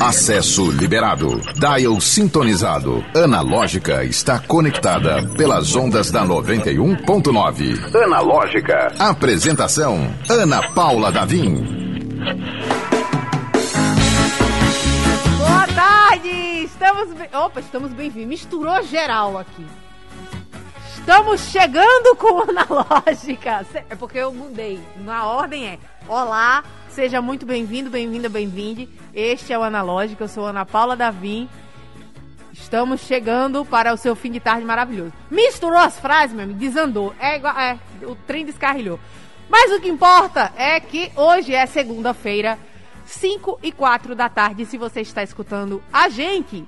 Acesso liberado. Dial sintonizado. Analógica está conectada pelas ondas da 91.9. Analógica. Apresentação: Ana Paula Davim. Boa tarde! Estamos bem... Opa, estamos bem-vindos. Misturou geral aqui. Estamos chegando com Analógica. É porque eu mudei. Na ordem é Olá, seja muito bem-vindo, bem-vinda, bem-vinde. Este é o Analógica, eu sou Ana Paula Davim. Estamos chegando para o seu fim de tarde maravilhoso. Misturou as frases, meu amigo, desandou. É igual, é, o trem descarrilhou. Mas o que importa é que hoje é segunda-feira, 5 e 4 da tarde, se você está escutando a gente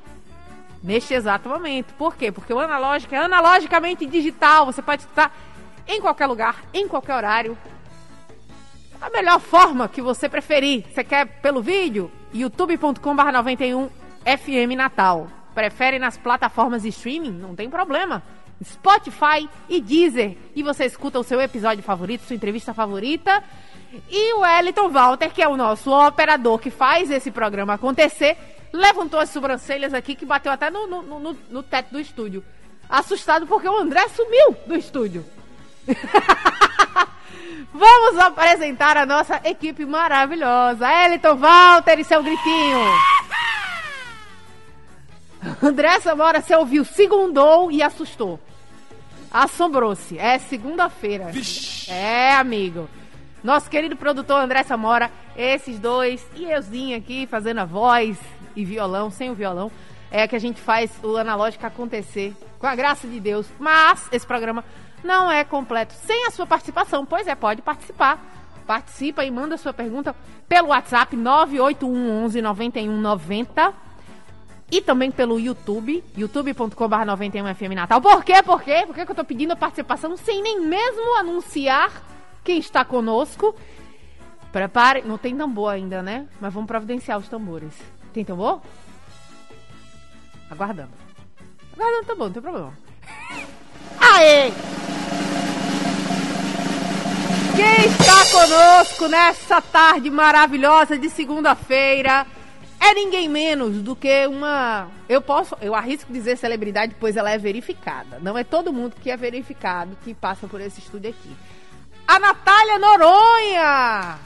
neste exato momento. Por quê? Porque o analógico é analogicamente digital. Você pode escutar em qualquer lugar, em qualquer horário, a melhor forma que você preferir. Você quer pelo vídeo? youtube.com.br 91 FM Natal. Prefere nas plataformas de streaming? Não tem problema. Spotify e Deezer. E você escuta o seu episódio favorito, sua entrevista favorita. E o Eliton Walter, que é o nosso operador que faz esse programa acontecer, levantou as sobrancelhas aqui que bateu até no, no, no, no teto do estúdio. Assustado porque o André sumiu do estúdio. Vamos apresentar a nossa equipe maravilhosa. Eliton Walter e seu gritinho. André Samora, você ouviu, segundou e assustou. Assombrou-se. É segunda-feira. É, amigo. Nosso querido produtor André Samora, esses dois e euzinho aqui fazendo a voz e violão, sem o violão, é que a gente faz o analógico acontecer com a graça de Deus. Mas esse programa não é completo sem a sua participação. Pois é, pode participar. Participa e manda sua pergunta pelo WhatsApp 981 11 9190 e também pelo YouTube, youtube.com.br 91FM Natal. Por quê? Por quê? Por que eu tô pedindo a participação sem nem mesmo anunciar quem está conosco? Prepare. Não tem tambor ainda, né? Mas vamos providenciar os tambores. Tem tambor? Aguardando. Aguardando tambor, não tem problema. Aê! Quem está conosco nessa tarde maravilhosa de segunda-feira é ninguém menos do que uma. Eu posso, eu arrisco dizer celebridade, pois ela é verificada. Não é todo mundo que é verificado que passa por esse estúdio aqui. A Natália Noronha!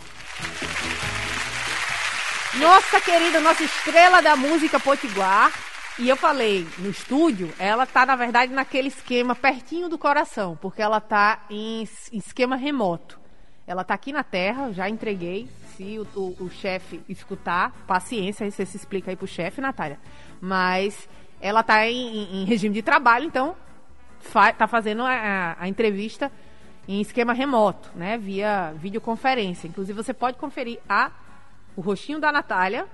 Nossa querida, nossa estrela da música potiguar. E eu falei, no estúdio, ela tá, na verdade, naquele esquema pertinho do coração, porque ela tá em, em esquema remoto. Ela tá aqui na Terra, já entreguei. Se o, o, o chefe escutar, paciência, aí você se explica aí pro chefe, Natália. Mas ela tá em, em, regime de trabalho, então fa tá fazendo a, a, entrevista em esquema remoto, né? Via videoconferência. Inclusive, você pode conferir a, o rostinho da Natália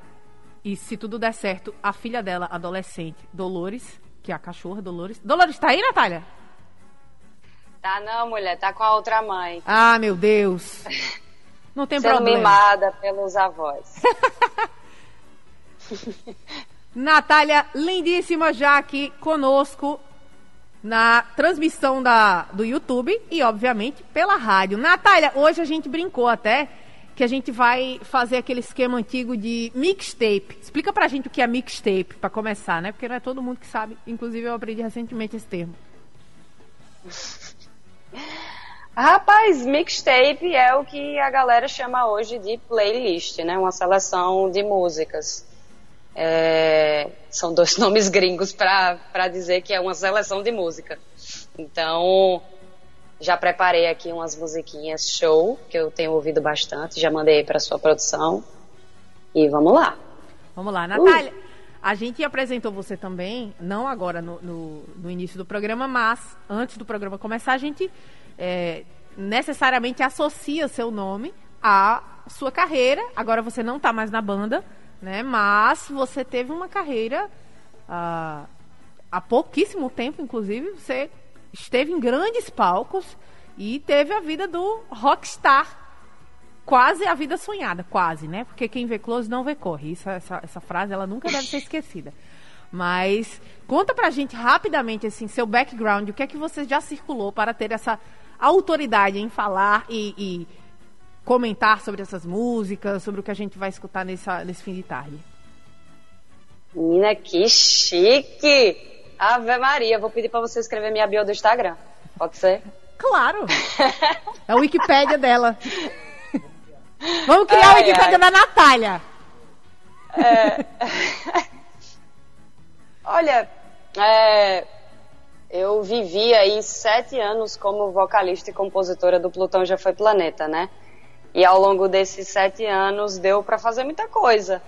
e se tudo der certo, a filha dela, adolescente, Dolores, que é a cachorra Dolores. Dolores, tá aí, Natália? Tá não, mulher, tá com a outra mãe. Ah, meu Deus. Não tem Sendo problema. mimada pelos avós. Natália, lindíssima já aqui conosco na transmissão da, do YouTube e, obviamente, pela rádio. Natália, hoje a gente brincou até que a gente vai fazer aquele esquema antigo de mixtape. Explica pra gente o que é mixtape, para começar, né? Porque não é todo mundo que sabe. Inclusive, eu aprendi recentemente esse termo. Rapaz, mixtape é o que a galera chama hoje de playlist, né? Uma seleção de músicas. É... São dois nomes gringos para dizer que é uma seleção de música. Então, já preparei aqui umas musiquinhas show, que eu tenho ouvido bastante, já mandei para sua produção. E vamos lá. Vamos lá, Natália. Uh. A gente apresentou você também, não agora no, no, no, início do programa, mas antes do programa começar, a gente é, necessariamente associa seu nome à sua carreira. Agora você não está mais na banda, né? Mas você teve uma carreira uh, há pouquíssimo tempo, inclusive, você esteve em grandes palcos e teve a vida do rockstar. Quase a vida sonhada, quase, né? Porque quem vê close não vê corre. Isso, essa, essa frase ela nunca deve ser esquecida. Mas conta pra gente rapidamente assim seu background, o que é que você já circulou para ter essa autoridade em falar e, e comentar sobre essas músicas, sobre o que a gente vai escutar nessa, nesse fim de tarde. Menina, que chique! Ave Maria, vou pedir para você escrever minha bio do Instagram. Pode ser? Claro! É a Wikipédia dela. Vamos criar ai, Wikipédia ai. da Natália. É... Olha, é... eu vivi aí sete anos como vocalista e compositora do Plutão Já Foi Planeta, né? E ao longo desses sete anos deu para fazer muita coisa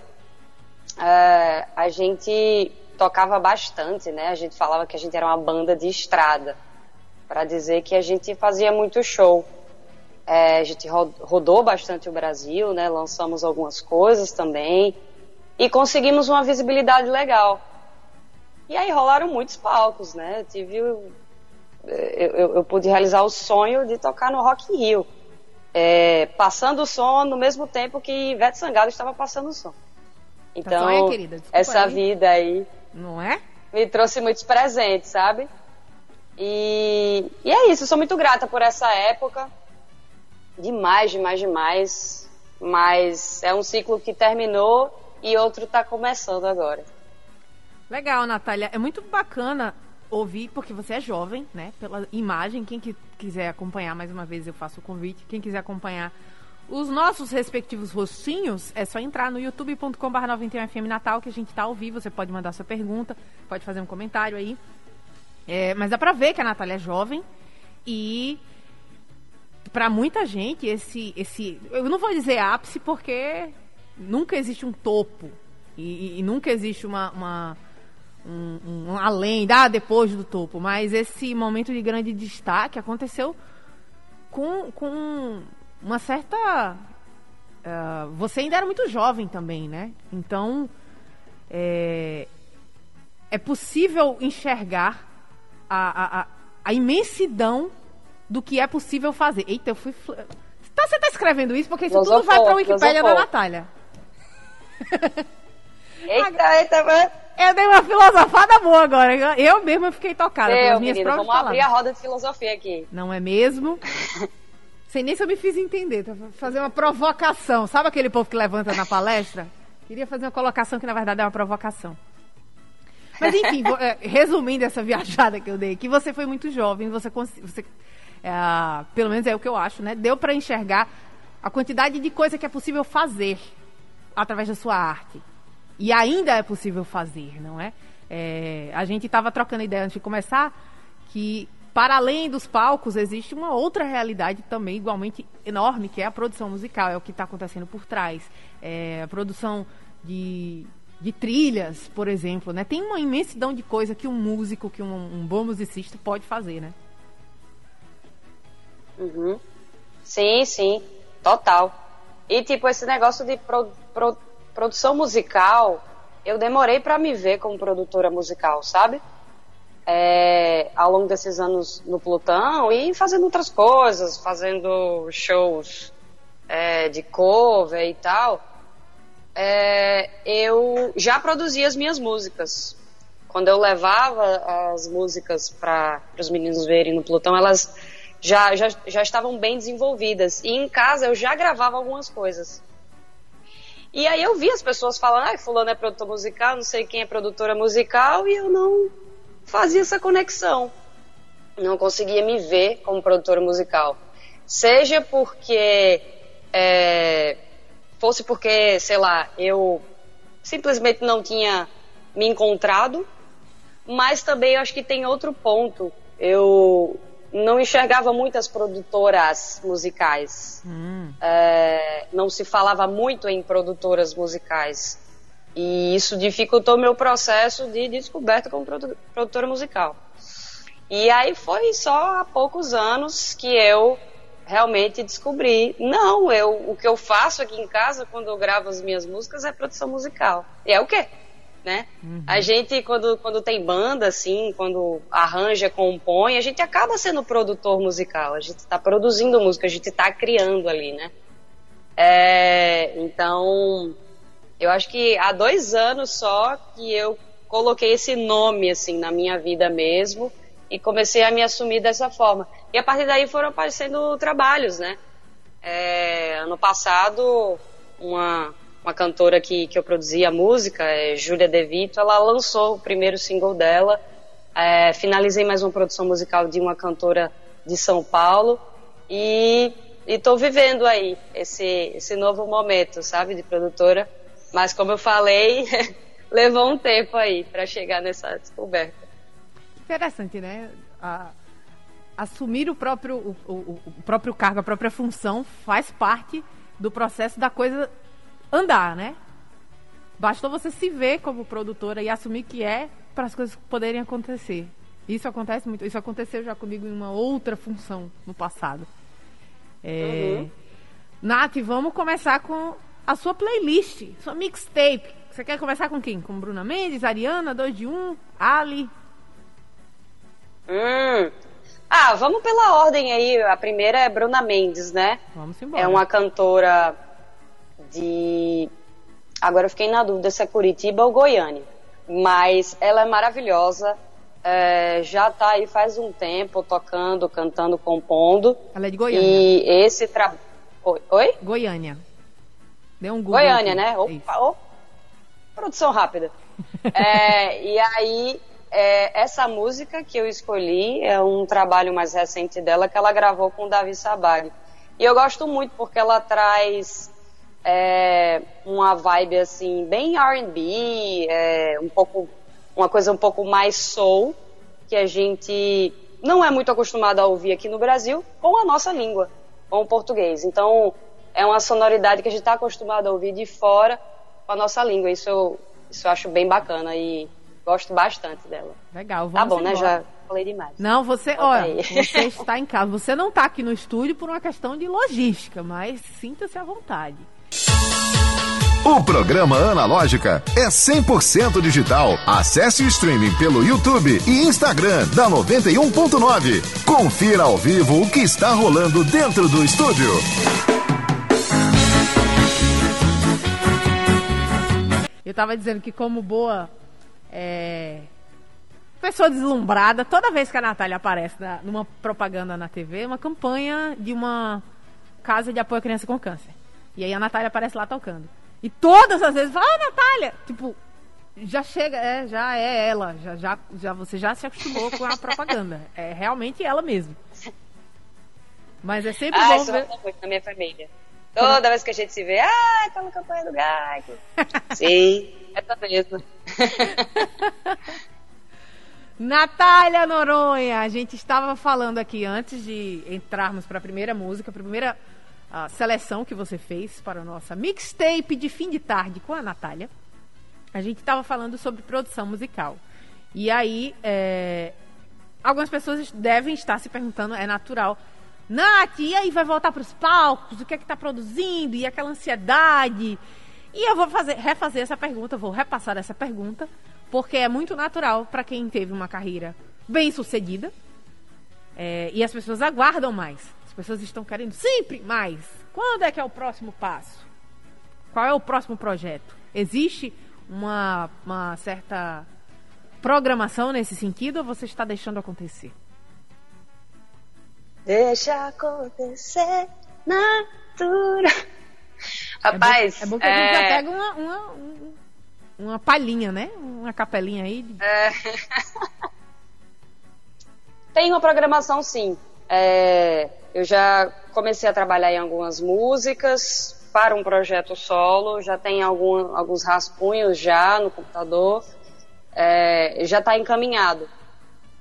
é, a gente tocava bastante, né? A gente falava que a gente era uma banda de estrada, para dizer que a gente fazia muito show. É, a gente rodou bastante o Brasil, né? Lançamos algumas coisas também e conseguimos uma visibilidade legal. E aí rolaram muitos palcos, né? Eu tive, eu, eu, eu pude realizar o sonho de tocar no Rock in Rio, é, passando o som no mesmo tempo que Ivete Sangalo estava passando o som. Então, é, querida, essa aí. vida aí. Não é? Me trouxe muitos presentes, sabe? E, e é isso, eu sou muito grata por essa época. Demais, demais, demais. Mas é um ciclo que terminou e outro está começando agora. Legal, Natália. É muito bacana ouvir, porque você é jovem, né? Pela imagem. Quem que quiser acompanhar, mais uma vez eu faço o convite. Quem quiser acompanhar os nossos respectivos rostinhos, é só entrar no youtube.com.br 91FM Natal, que a gente tá ao vivo. Você pode mandar sua pergunta, pode fazer um comentário aí. É, mas dá pra ver que a Natália é jovem e para muita gente esse esse eu não vou dizer ápice porque nunca existe um topo e, e nunca existe uma, uma um, um, um, além da depois do topo mas esse momento de grande destaque aconteceu com, com uma certa. Uh, você ainda era muito jovem também, né? Então. É, é possível enxergar a, a, a, imensidão do que é possível fazer. Eita, eu fui. Então você está escrevendo isso porque isso tudo vai para a Wikipédia da Natália. Eita, eita, mano. Eu dei uma filosofada boa agora. Eu mesma fiquei tocada Meu, pelas minhas menino, próprias vamos palavras. abrir a roda de filosofia aqui. Não é mesmo? Sei nem se eu me fiz entender. Pra fazer uma provocação. Sabe aquele povo que levanta na palestra? Queria fazer uma colocação que na verdade é uma provocação. Mas enfim, vou, é, resumindo essa viajada que eu dei, que você foi muito jovem, você, você é, pelo menos é o que eu acho, né? Deu para enxergar a quantidade de coisa que é possível fazer através da sua arte. E ainda é possível fazer, não é? é a gente estava trocando ideia antes de começar que para além dos palcos, existe uma outra realidade também igualmente enorme, que é a produção musical, é o que está acontecendo por trás. É a produção de, de trilhas, por exemplo, né? Tem uma imensidão de coisa que um músico, que um, um bom musicista pode fazer, né? Uhum. Sim, sim, total. E tipo, esse negócio de pro, pro, produção musical, eu demorei para me ver como produtora musical, sabe? é, ao longo desses anos no Plutão e fazendo outras coisas, fazendo shows é, de cover e tal, é, eu já produzia as minhas músicas. Quando eu levava as músicas para os meninos verem no Plutão, elas já, já, já estavam bem desenvolvidas. E em casa eu já gravava algumas coisas. E aí eu vi as pessoas falando, ah, fulano é produtor musical, não sei quem é produtora musical, e eu não fazia essa conexão. Não conseguia me ver como produtora musical. Seja porque. É, fosse porque, sei lá, eu simplesmente não tinha me encontrado, mas também eu acho que tem outro ponto. Eu não enxergava muitas produtoras musicais. Hum. É, não se falava muito em produtoras musicais. E isso dificultou meu processo de descoberta como produtora musical. E aí foi só há poucos anos que eu realmente descobri, não, eu o que eu faço aqui em casa quando eu gravo as minhas músicas é produção musical. E é o quê? Né? Uhum. A gente quando quando tem banda assim, quando arranja, compõe, a gente acaba sendo produtor musical. A gente está produzindo música, a gente está criando ali, né? É, então eu acho que há dois anos só que eu coloquei esse nome assim na minha vida mesmo e comecei a me assumir dessa forma. E a partir daí foram aparecendo trabalhos, né? É, ano passado, uma, uma cantora que, que eu produzia a música, é Júlia De Vito, ela lançou o primeiro single dela. É, finalizei mais uma produção musical de uma cantora de São Paulo e estou vivendo aí esse, esse novo momento, sabe, de produtora. Mas como eu falei, levou um tempo aí para chegar nessa descoberta. Interessante, né? A, assumir o próprio, o, o, o próprio cargo, a própria função faz parte do processo da coisa andar, né? Bastou você se ver como produtora e assumir que é para as coisas poderem acontecer. Isso acontece muito. Isso aconteceu já comigo em uma outra função no passado. É... Uhum. Nath, vamos começar com a sua playlist, sua mixtape. Você quer começar com quem? Com Bruna Mendes, Ariana, 2 de 1, um, Ali? Hum. Ah, vamos pela ordem aí. A primeira é Bruna Mendes, né? Vamos embora. É uma cantora de. Agora eu fiquei na dúvida se é Curitiba ou Goiânia. Mas ela é maravilhosa. É, já tá aí faz um tempo tocando, cantando, compondo. Ela é de Goiânia. E esse trabalho. Oi? Goiânia. Deu um Google Goiânia, aqui. né? Opa, opa, produção rápida. é, e aí, é, essa música que eu escolhi é um trabalho mais recente dela que ela gravou com o Davi Sabag. E eu gosto muito porque ela traz é, uma vibe assim bem R&B, é, um pouco uma coisa um pouco mais soul que a gente não é muito acostumado a ouvir aqui no Brasil com a nossa língua, com o português. Então é uma sonoridade que a gente está acostumado a ouvir de fora com a nossa língua. Isso eu, isso eu acho bem bacana e gosto bastante dela. Legal, vamos Tá bom, embora. né? Já falei demais. Não, você, Volta olha, aí. você está em casa. Você não está aqui no estúdio por uma questão de logística, mas sinta-se à vontade. O programa Analógica é 100% digital. Acesse o streaming pelo YouTube e Instagram da 91.9. Confira ao vivo o que está rolando dentro do estúdio. Eu estava dizendo que como boa é, pessoa deslumbrada, toda vez que a Natália aparece na, numa propaganda na TV, uma campanha de uma casa de apoio à criança com câncer. E aí a Natália aparece lá tocando. E todas as vezes fala, ah, Natália! Tipo, já chega, é, já é ela, já, já, já, você já se acostumou com a propaganda. É realmente ela mesmo. Mas é sempre ah, bom isso ver... muito na minha família. Toda vez que a gente se vê, ah, tá na campanha do Gaico. Sim, essa mesmo. Natália Noronha, a gente estava falando aqui antes de entrarmos para a primeira música, a primeira uh, seleção que você fez para a nossa mixtape de fim de tarde com a Natália. A gente estava falando sobre produção musical. E aí, é, algumas pessoas devem estar se perguntando, é natural, Nath, e aí vai voltar para os palcos? O que é que está produzindo? E aquela ansiedade? E eu vou fazer, refazer essa pergunta, vou repassar essa pergunta, porque é muito natural para quem teve uma carreira bem sucedida. É, e as pessoas aguardam mais. As pessoas estão querendo sempre mais. Quando é que é o próximo passo? Qual é o próximo projeto? Existe uma, uma certa programação nesse sentido ou você está deixando acontecer? Deixa acontecer natura. Rapaz, é bom, é bom que a gente já pega uma, uma, uma palhinha, né? Uma capelinha aí. É... Tem uma programação, sim. É... Eu já comecei a trabalhar em algumas músicas para um projeto solo. Já tem algum, alguns rascunhos já no computador. É... Já está encaminhado.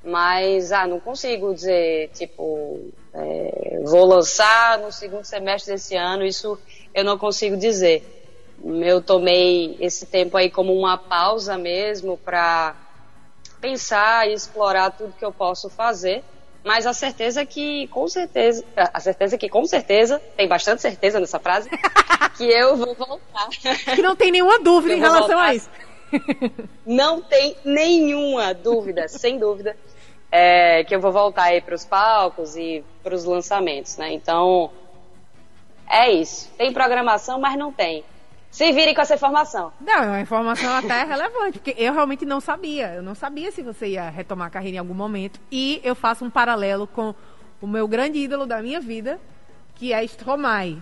Mas, ah, não consigo dizer, tipo, é, vou lançar no segundo semestre desse ano, isso eu não consigo dizer. Eu tomei esse tempo aí como uma pausa mesmo para pensar e explorar tudo que eu posso fazer. Mas a certeza que, com certeza, a certeza que, com certeza, tem bastante certeza nessa frase, que eu vou voltar. Que não tem nenhuma dúvida em relação voltar. a isso. Não tem nenhuma dúvida, sem dúvida, é, que eu vou voltar aí para os palcos e para os lançamentos, né? Então, é isso. Tem programação, mas não tem. Se virem com essa informação. Não, é uma informação até relevante, porque eu realmente não sabia. Eu não sabia se você ia retomar a carreira em algum momento. E eu faço um paralelo com o meu grande ídolo da minha vida, que é Stromae,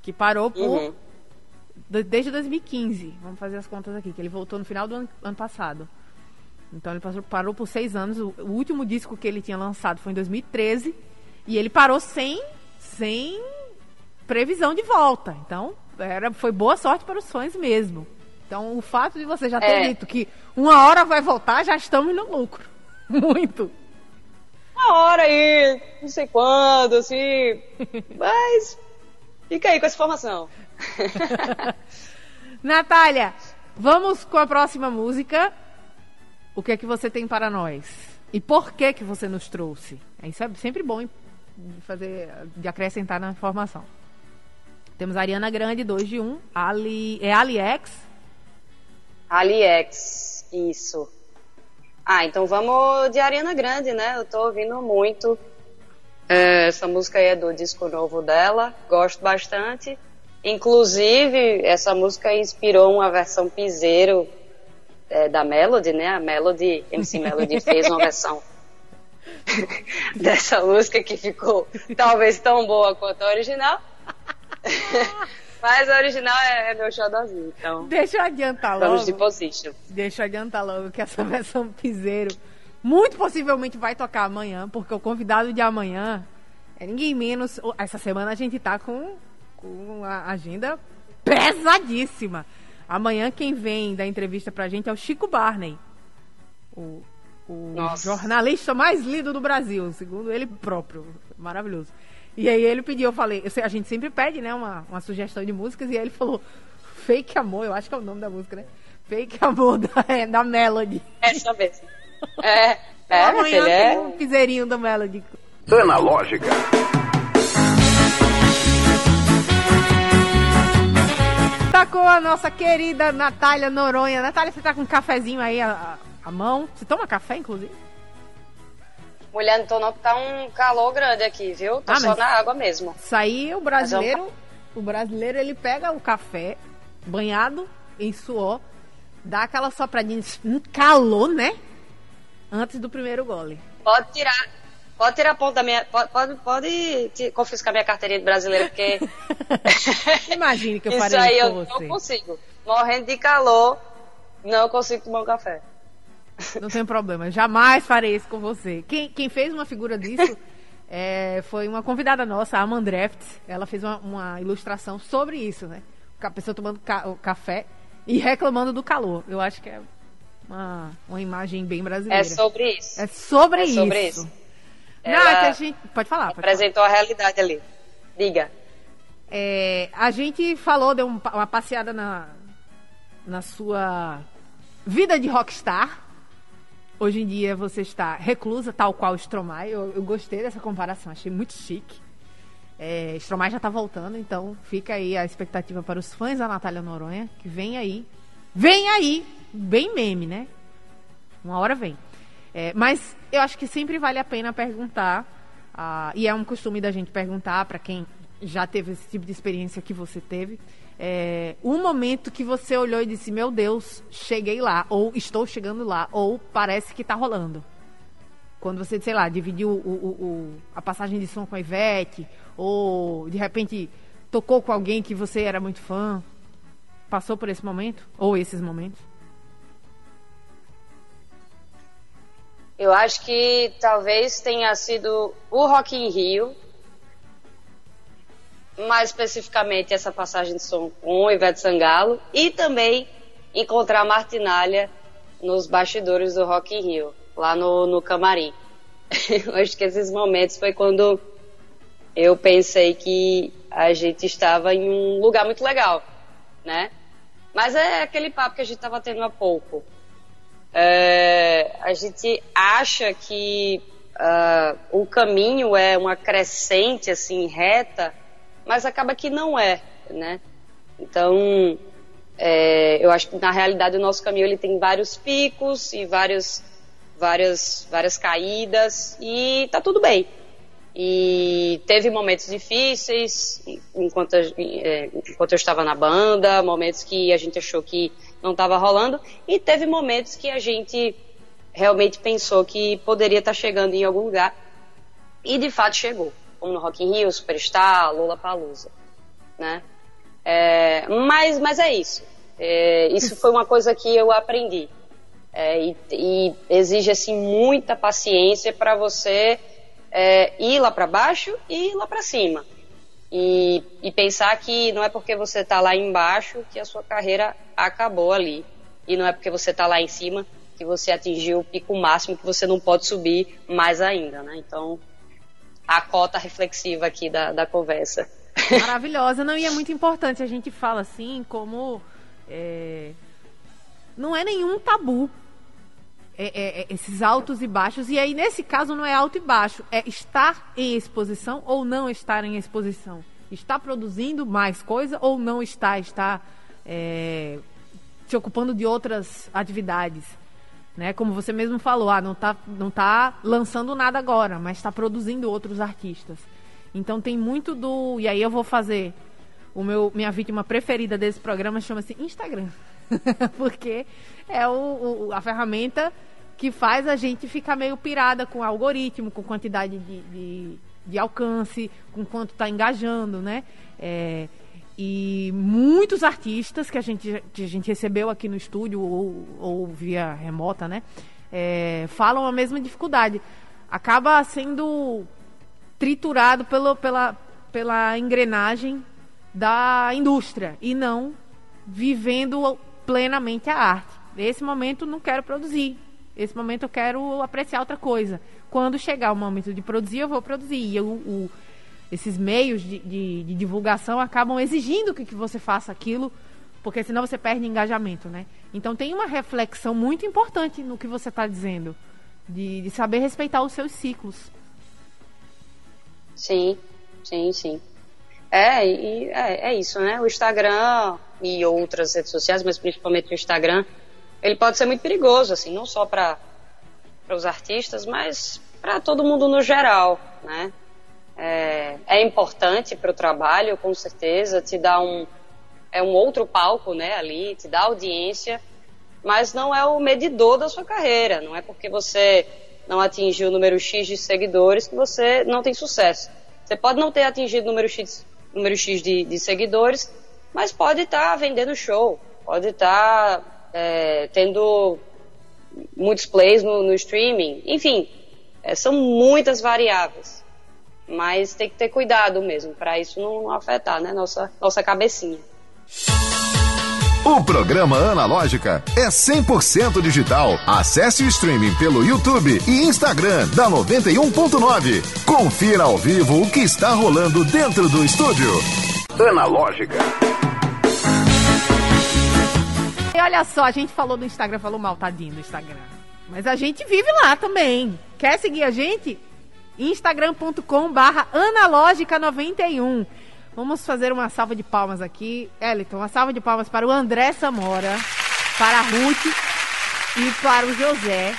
que parou por Uhum. de- desde 2015. Vamos fazer as contas aqui, que ele voltou no final do ano, ano passado. Então ele passou- parou por seis anos. O, o último disco que ele tinha lançado foi em 2013 e ele parou sem, sem previsão de volta. Então era, foi boa sorte para os fãs mesmo. Então o fato de você já ter É. dito que uma hora vai voltar, já estamos no lucro. Muito. Uma hora aí, não sei quando, assim. Mas fica aí com essa informação. Natália, vamos com a próxima música. O que é que você tem para nós? E por que que você nos trouxe? Isso é sempre bom fazer, de acrescentar na informação. Temos a Ariana Grande, 2 de 1. Um, Ali, é AliEx. AliEx, isso. Ah, então vamos de Ariana Grande, né? Eu tô ouvindo muito. É, essa música aí é do disco novo dela, gosto bastante. Inclusive, essa música inspirou uma versão piseiro é, da Melody, né? A Melody, MC Melody fez uma versão dessa música que ficou talvez tão boa quanto a original. Mas a original é, é meu xodózinho, então Deixa eu adiantar vamos de logo. position. Deixa eu adiantar logo que essa versão piseiro muito possivelmente vai tocar amanhã, porque o convidado de amanhã é ninguém menos. Essa semana a gente tá com, com a agenda pesadíssima. Amanhã quem vem dar entrevista pra gente é o Chico Barney. O, o jornalista mais lido do Brasil, segundo ele próprio. Maravilhoso. E aí ele pediu, eu falei, a gente sempre pede, né, uma, uma sugestão de músicas, e aí ele falou, Fake Amor, eu acho que é o nome da música, né? Fake Amor da, é, da Melody. Essa mesmo. É, é, meu Amanhã filho, tem é. um piseirinho da Melody. Analógica. Tá com a nossa querida Natália Noronha. Natália, você tá com um cafezinho aí à, à mão? Você toma café, inclusive? Mulher, não tô não, que tá um calor grande aqui, viu? Tô Ah, só na água mesmo. Isso aí, o brasileiro, o brasileiro, ele pega o café banhado em suor, dá aquela sopradinha, um calor, né? Antes do primeiro gole. Pode tirar. Pode tirar a ponta da minha. Pode, pode, pode confiscar minha carteirinha de brasileiro, porque. Imagine que eu isso farei aí isso eu você. não consigo. Morrendo de calor, não consigo tomar um café. Não tem problema, jamais farei isso com você. Quem, quem fez uma figura disso é, foi uma convidada nossa, a Amandreft. Ela fez uma, uma ilustração sobre isso, né? A pessoa tomando ca- café e reclamando do calor. Eu acho que é uma, uma imagem bem brasileira. É sobre isso. É sobre É isso. sobre isso. Não, Ela é a gente... Pode falar, pode falar. Apresentou a realidade ali. Diga. É, a gente falou, deu um uma passeada na, na sua vida de rockstar. Hoje em dia você está reclusa, tal qual Stromae. Eu, eu gostei dessa comparação, achei muito chique. É, Stromae já está voltando, então fica aí a expectativa para os fãs da Natália Noronha, que vem aí. Vem aí! Bem meme, né? Uma hora vem. É, mas eu acho que sempre vale a pena perguntar, ah, e é um costume da gente perguntar para quem já teve esse tipo de experiência que você teve, é, um momento que você olhou e disse, meu Deus, cheguei lá, ou estou chegando lá, ou parece que está rolando. Quando você, sei lá, dividiu o- o- o- a passagem de som com a Ivete, ou de repente tocou com alguém que você era muito fã. Passou por esse momento? Ou esses momentos? Eu acho que talvez tenha sido o Rock in Rio, mais especificamente essa passagem de som com Ivete Sangalo, e também encontrar Martinalha nos bastidores do Rock in Rio, lá no, no camarim. Acho que esses momentos foi quando eu pensei que a gente estava em um lugar muito legal, né? Mas é aquele papo que a gente estava tendo há pouco. É, a gente acha que ah, o caminho é uma crescente assim reta, mas acaba que não é, né? Então, é, eu acho que na realidade o nosso caminho ele tem vários picos e vários, várias, várias caídas e tá tudo bem. E teve momentos difíceis enquanto, é, enquanto eu estava na banda, momentos que a gente achou que não estava rolando, e teve momentos que a gente realmente pensou que poderia estar chegando em algum lugar, e de fato chegou. Como no Rock in Rio, Superstar, Lollapalooza, né? É, mas, mas é isso. É, isso foi uma coisa que eu aprendi. É, e, e, exige assim muita paciência para você é, ir lá para baixo e ir lá para cima. E, e, pensar que não é porque você está lá embaixo que a sua carreira acabou ali. E não é porque você está lá em cima que você atingiu o pico máximo que você não pode subir mais ainda, né? Então, a cota reflexiva aqui da, da conversa. Maravilhosa, não, e é muito importante, a gente fala assim, como é, não é nenhum tabu é, é, é, esses altos e baixos, e aí nesse caso não é alto e baixo, é estar em exposição ou não estar em exposição. Está produzindo mais coisa ou não está, está é, se ocupando de outras atividades né? Como você mesmo falou, ah, não está não tá lançando nada agora, mas está produzindo outros artistas. Então tem muito do. E aí eu vou fazer. O meu, minha vítima preferida desse programa chama-se Instagram. Porque é o, o, a ferramenta que faz a gente ficar meio pirada com algoritmo, com quantidade de, de, de alcance, com quanto está engajando, né? É, e muitos artistas que a gente, que a gente recebeu aqui no estúdio ou, ou via remota, né? É, falam a mesma dificuldade. Acaba sendo triturado pelo, pela, pela engrenagem da indústria e não vivendo plenamente a arte. Nesse momento não quero produzir. Nesse momento eu quero apreciar outra coisa. Quando chegar o momento de produzir, eu vou produzir. E o, o esses meios de, de, de, divulgação acabam exigindo que, que você faça aquilo, porque senão você perde engajamento, né? Então tem uma reflexão muito importante no que você está dizendo, de, de saber respeitar os seus ciclos. Sim, sim, sim. É, e, é, é isso, né? O Instagram e outras redes sociais, mas principalmente o Instagram, ele pode ser muito perigoso, assim, não só para os artistas, mas para todo mundo no geral, né? É, é importante para o trabalho, com certeza, te dá um, é um outro palco né, ali, te dá audiência, mas não é o medidor da sua carreira. Não é porque você não atingiu o número X de seguidores que você não tem sucesso. Você pode não ter atingido o número X, número X de, de seguidores, mas pode estar tá vendendo show, pode estar tá, é, tendo muitos plays no, no streaming, enfim, é, são muitas variáveis mas tem que ter cuidado mesmo, para isso não afetar, né, nossa, nossa cabecinha. O programa Analógica é 100% digital. Acesse o streaming pelo YouTube e Instagram da 91.9. Confira ao vivo o que está rolando dentro do estúdio. Analógica. E olha só, a gente falou do Instagram, falou mal, tadinho do Instagram. Mas a gente vive lá também. Quer seguir a gente? instagram.com barra analógica91. Vamos fazer uma salva de palmas aqui. Eliton, uma salva de palmas para o André Samora, para a Ruth e para o José.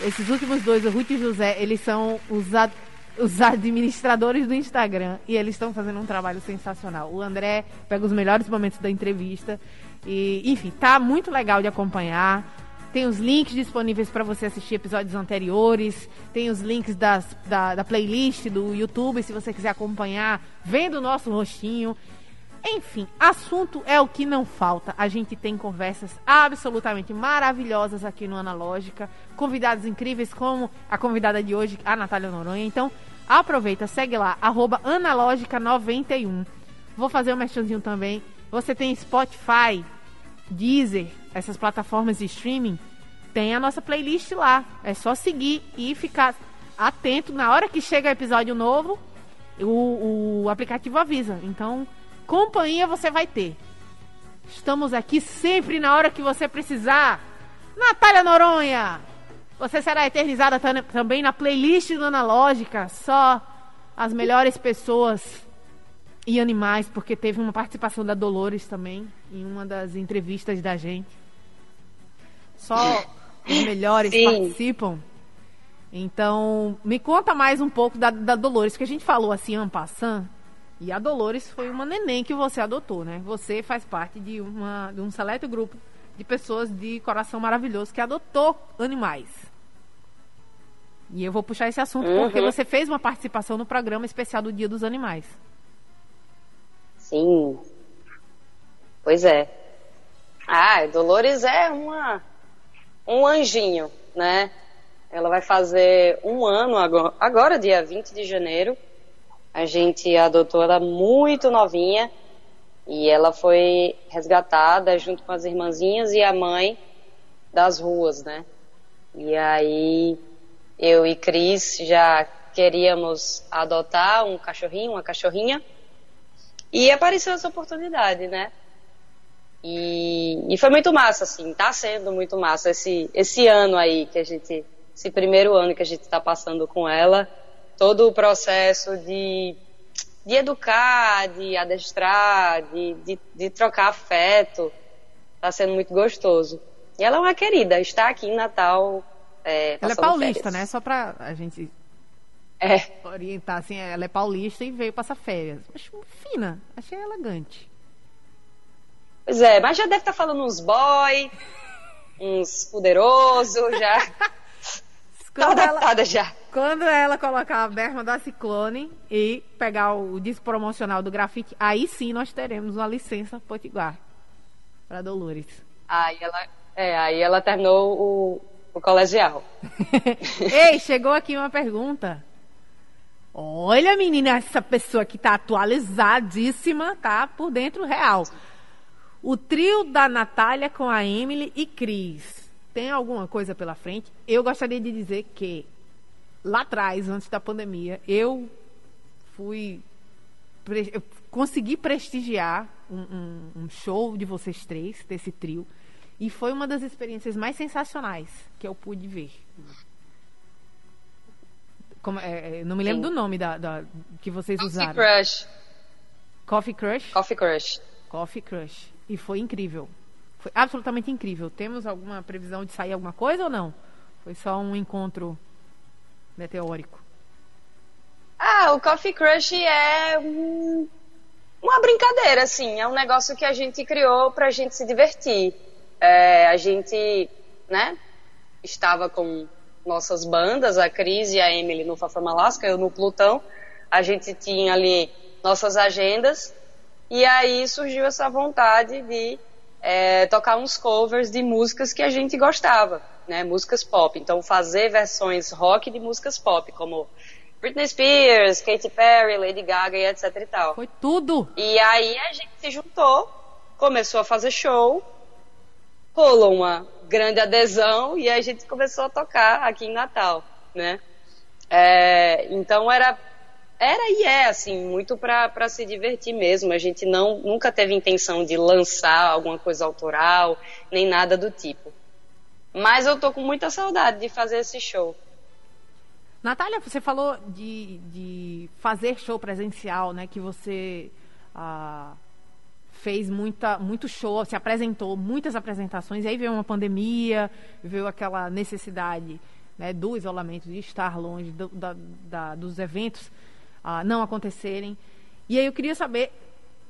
Esses últimos dois, o Ruth e o José, eles são os, ad, os administradores do Instagram e eles estão fazendo um trabalho sensacional. O André pega os melhores momentos da entrevista e, enfim, tá muito legal de acompanhar. Tem os links disponíveis para você assistir episódios anteriores. Tem os links das, da, da playlist do YouTube, se você quiser acompanhar, vendo o nosso rostinho. Enfim, assunto é o que não falta. A gente tem conversas absolutamente maravilhosas aqui no Analógica. Convidados incríveis, como a convidada de hoje, a Natália Noronha. Então, aproveita, segue lá, analógica91. Vou fazer um merchanzinho também. Você tem Spotify, Deezer, essas plataformas de streaming, tem a nossa playlist lá. É só seguir e ficar atento na hora que chega episódio novo, o, o aplicativo avisa. Então, companhia você vai ter. Estamos aqui sempre na hora que você precisar. Natália Noronha, você será eternizada também na playlist do Analógica. Só as melhores pessoas e animais, porque teve uma participação da Dolores também em uma das entrevistas da gente. Só os melhores Sim. participam. Então, me conta mais um pouco da, da Dolores, que a gente falou assim, ampassant. E a Dolores foi uma neném que você adotou, né? Você faz parte de, uma, de um seleto grupo de pessoas de coração maravilhoso que adotou animais. E eu vou puxar esse assunto Uhum. porque você fez uma participação no programa especial do Dia dos Animais. Sim. Pois é. Ah, Dolores é uma um anjinho, né? Ela vai fazer um ano agora, agora dia 20 de janeiro. A gente adotou ela muito novinha e ela foi resgatada junto com as irmãzinhas e a mãe das ruas, né? E aí eu e Cris já queríamos adotar um cachorrinho, uma cachorrinha. E apareceu essa oportunidade, né? E, e foi muito massa, assim, tá sendo muito massa esse, esse ano aí que a gente, esse primeiro ano que a gente tá passando com ela, todo o processo de, de educar, de adestrar, de, de, de trocar afeto, tá sendo muito gostoso. E ela é uma querida, está aqui em Natal. É, Ela é paulista, férias. né? Só pra a gente É, orientar, assim, ela é paulista e veio passar férias. Acho fina, achei elegante. Pois é, mas já deve estar falando uns boy, uns poderoso, já. Tá Quando ela, adaptada já. quando ela colocar a berma da Ciclone e pegar o disco promocional do grafite, aí sim nós teremos uma licença potiguar para Dolores. Aí ela, é, aí ela terminou o, o colegial. Ei, chegou aqui uma pergunta. Olha, menina, essa pessoa que tá atualizadíssima, tá por dentro real. O trio da Natália com a Emily e Cris. Tem alguma coisa pela frente? Eu gostaria de dizer que lá atrás, antes da pandemia, eu fui. Eu consegui prestigiar um, um- um show de vocês três, desse trio. E foi uma das experiências mais sensacionais que eu pude ver. Como- é, é, não me lembro Sim. do nome da, da- que vocês Coffee usaram. Crush. Coffee Crush? Coffee Crush. Coffee Crush. E foi incrível. Foi absolutamente incrível. Temos alguma previsão de sair alguma coisa ou não? Foi só um encontro meteórico. Ah, o Coffee Crush é um- uma brincadeira, assim. É um negócio que a gente criou pra gente se divertir. É, a gente, né, estava com nossas bandas, a Cris e a Emily no Fafama Alaska, eu no Plutão. A gente tinha ali nossas agendas. E aí surgiu essa vontade de é, tocar uns covers de músicas que a gente gostava, né? Músicas pop. Então fazer versões rock de músicas pop, como Britney Spears, Katy Perry, Lady Gaga e etc e tal. Foi tudo! E aí a gente se juntou, começou a fazer show, rolou uma grande adesão e a gente começou a tocar aqui em Natal, né? É, então era era e é assim muito para se divertir mesmo. A gente não nunca teve intenção de lançar alguma coisa autoral nem nada do tipo. Mas eu tô com muita saudade de fazer esse show. Natália, você falou de, de fazer show presencial, né? Que você ah, fez muita, muito show, se apresentou, muitas apresentações, e aí veio uma pandemia, veio aquela necessidade né, do isolamento, de estar longe do- da- da- dos eventos ah, não acontecerem. E aí eu queria saber,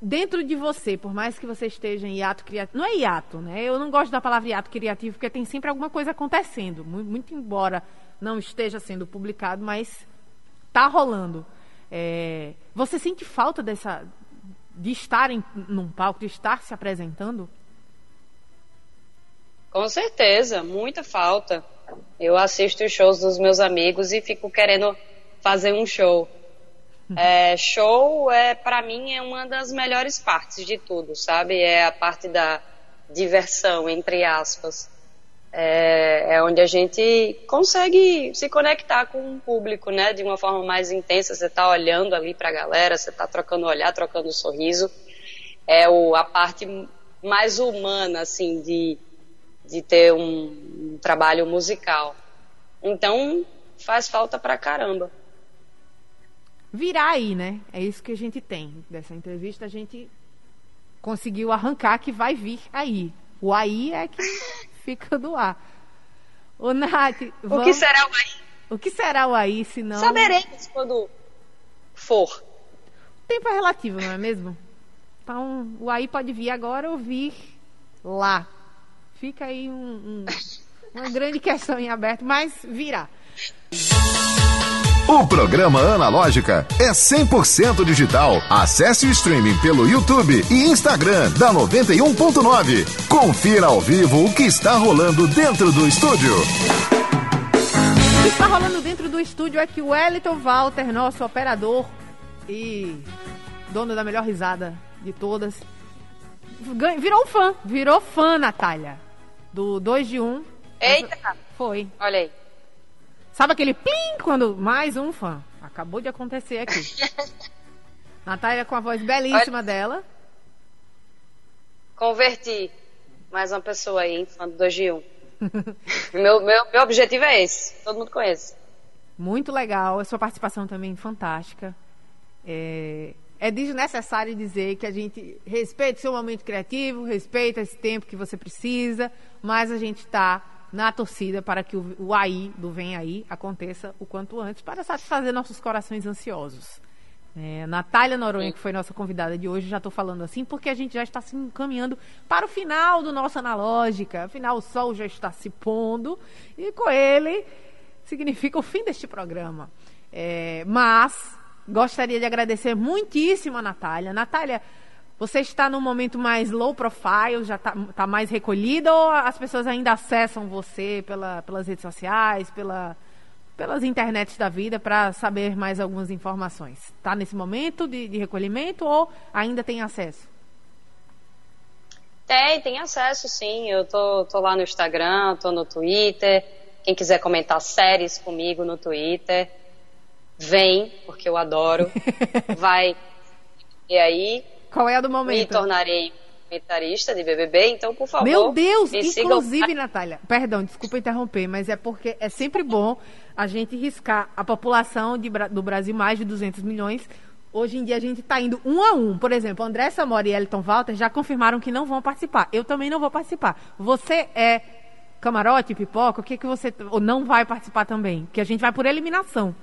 dentro de você, por mais que você esteja em hiato criativo, não é hiato, né? Eu não gosto da palavra hiato criativo, porque tem sempre alguma coisa acontecendo, mu- muito, embora não esteja sendo publicado, mas tá rolando. É, você sente falta dessa de estar em, num palco, de estar se apresentando? Com certeza, muita falta. Eu assisto os shows dos meus amigos e fico querendo fazer um show. É, show é para mim é uma das melhores partes de tudo, sabe? É a parte da diversão entre aspas. É, é onde a gente consegue se conectar com o público, né? De uma forma mais intensa. Você tá olhando ali pra galera, você tá trocando olhar, trocando sorriso. É o, a parte mais humana, assim, de, de ter um, um trabalho musical. Então, faz falta pra caramba. Virar aí, né? É isso que a gente tem. Dessa entrevista a gente conseguiu arrancar que vai vir aí. O aí é que fica do ar. Ô, Nath, O que vamos- será o aí? o que será o aí, se não... Saberemos quando for. Tempo é relativo, não é mesmo? Então, o aí pode vir agora ou vir lá. Fica aí um, um, uma grande questão em aberto, mas virá. O programa Analógica é 100% digital. Acesse o streaming pelo YouTube e Instagram da 91.9. Confira ao vivo o que está rolando dentro do estúdio. O que está rolando dentro do estúdio é que o Wellington Walter, nosso operador e dono da melhor risada de todas, virou um fã. Virou fã, Natália. Do 2 de 1. Um. Eita! Foi. Olha aí. Sabe aquele plim quando mais um fã? Acabou de acontecer aqui. Natália com a voz belíssima Olha. dela. Converti mais uma pessoa aí fã do 2 de 1. Um. meu, meu, meu objetivo é esse. Todo mundo conhece. Muito legal. A sua participação também fantástica. É, é desnecessário dizer que a gente respeita o seu momento criativo, respeita esse tempo que você precisa, mas a gente está na torcida para que o, o AI do Vem Aí aconteça o quanto antes para satisfazer nossos corações ansiosos. É, Natália Noronha, que foi nossa convidada de hoje, já estou falando assim porque a gente já está se encaminhando para o final do nosso Analógica. Afinal, o sol já está se pondo e com ele significa o fim deste programa. É, mas gostaria de agradecer muitíssimo a Natália. Natália, você está num momento mais low profile, já está tá mais recolhida ou as pessoas ainda acessam você pela, pelas redes sociais, pela, pelas internets da vida para saber mais algumas informações? Está nesse momento de, de recolhimento ou ainda tem acesso? Tem, tem acesso sim. Eu tô, tô lá no Instagram, tô no Twitter. Quem quiser comentar séries comigo no Twitter, vem, porque eu adoro. Vai. E aí, qual é a do momento? Me tornarei comentarista de BBB, então, por favor. Meu Deus! Inclusive, sigam... Natália, perdão, desculpa interromper, mas é porque é sempre bom a gente riscar a população de, do Brasil, mais de 200 milhões. Hoje em dia a gente está indo um a um. Por exemplo, André Samora e Elton Walter já confirmaram que não vão participar. Eu também não vou participar. Você é camarote, pipoca? O que, que você. Ou não vai participar também? Que a gente vai por eliminação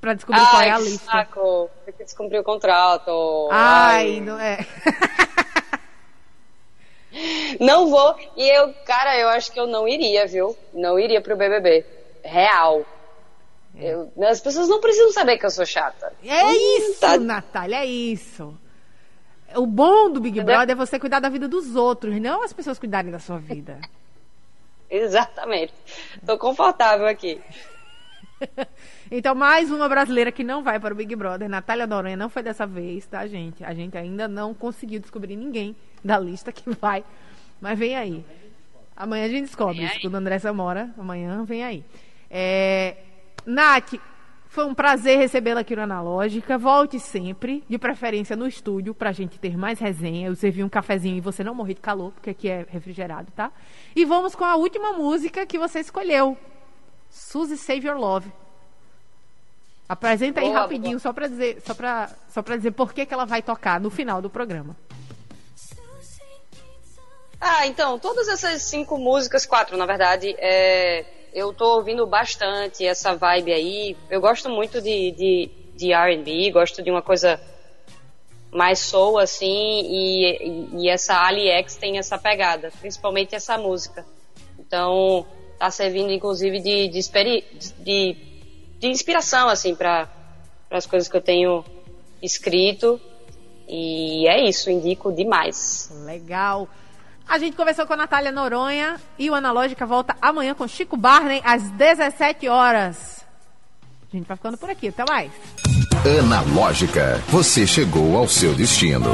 para descobrir Ai, qual é a lista. Saco. Tem que descobrir o contrato. Ai, Ai. não é. não vou. E eu, cara, eu acho que eu não iria, viu? Não iria pro BBB. Real. É. Eu, as pessoas não precisam saber que eu sou chata. É hum, isso, tá... Natália, é isso. O bom do Big Brother é você cuidar da vida dos outros, não as pessoas cuidarem da sua vida. Exatamente. Tô confortável aqui. então, mais uma brasileira que não vai para o Big Brother. Natália Doranha não foi dessa vez, tá, gente? A gente ainda não conseguiu descobrir ninguém da lista que vai. Mas vem aí. Amanhã a gente descobre, isso segundo André Zamora. Amanhã vem aí. É... Nath, foi um prazer recebê-la aqui no Analógica. Volte sempre, de preferência no estúdio, pra gente ter mais resenha. Eu servi um cafezinho e você não morrer de calor, porque aqui é refrigerado, tá? E vamos com a última música que você escolheu. Suzy Save Your Love. Apresenta aí rapidinho, boa. só para dizer, só para só para dizer por que, que ela vai tocar no final do programa. Ah, então, todas essas cinco músicas, quatro na verdade, é, eu tô ouvindo bastante essa vibe aí. Eu gosto muito de, de, de RB, gosto de uma coisa mais soul, assim, e, e, e essa Ali X tem essa pegada, principalmente essa música. Então, tá servindo inclusive de, de, de, de inspiração assim para as coisas que eu tenho escrito e é isso, indico demais. Legal. A gente conversou com a Natália Noronha e o Analógica volta amanhã com Chico Barney às 17 horas. A gente vai ficando por aqui, até mais. Analógica, você chegou ao seu destino.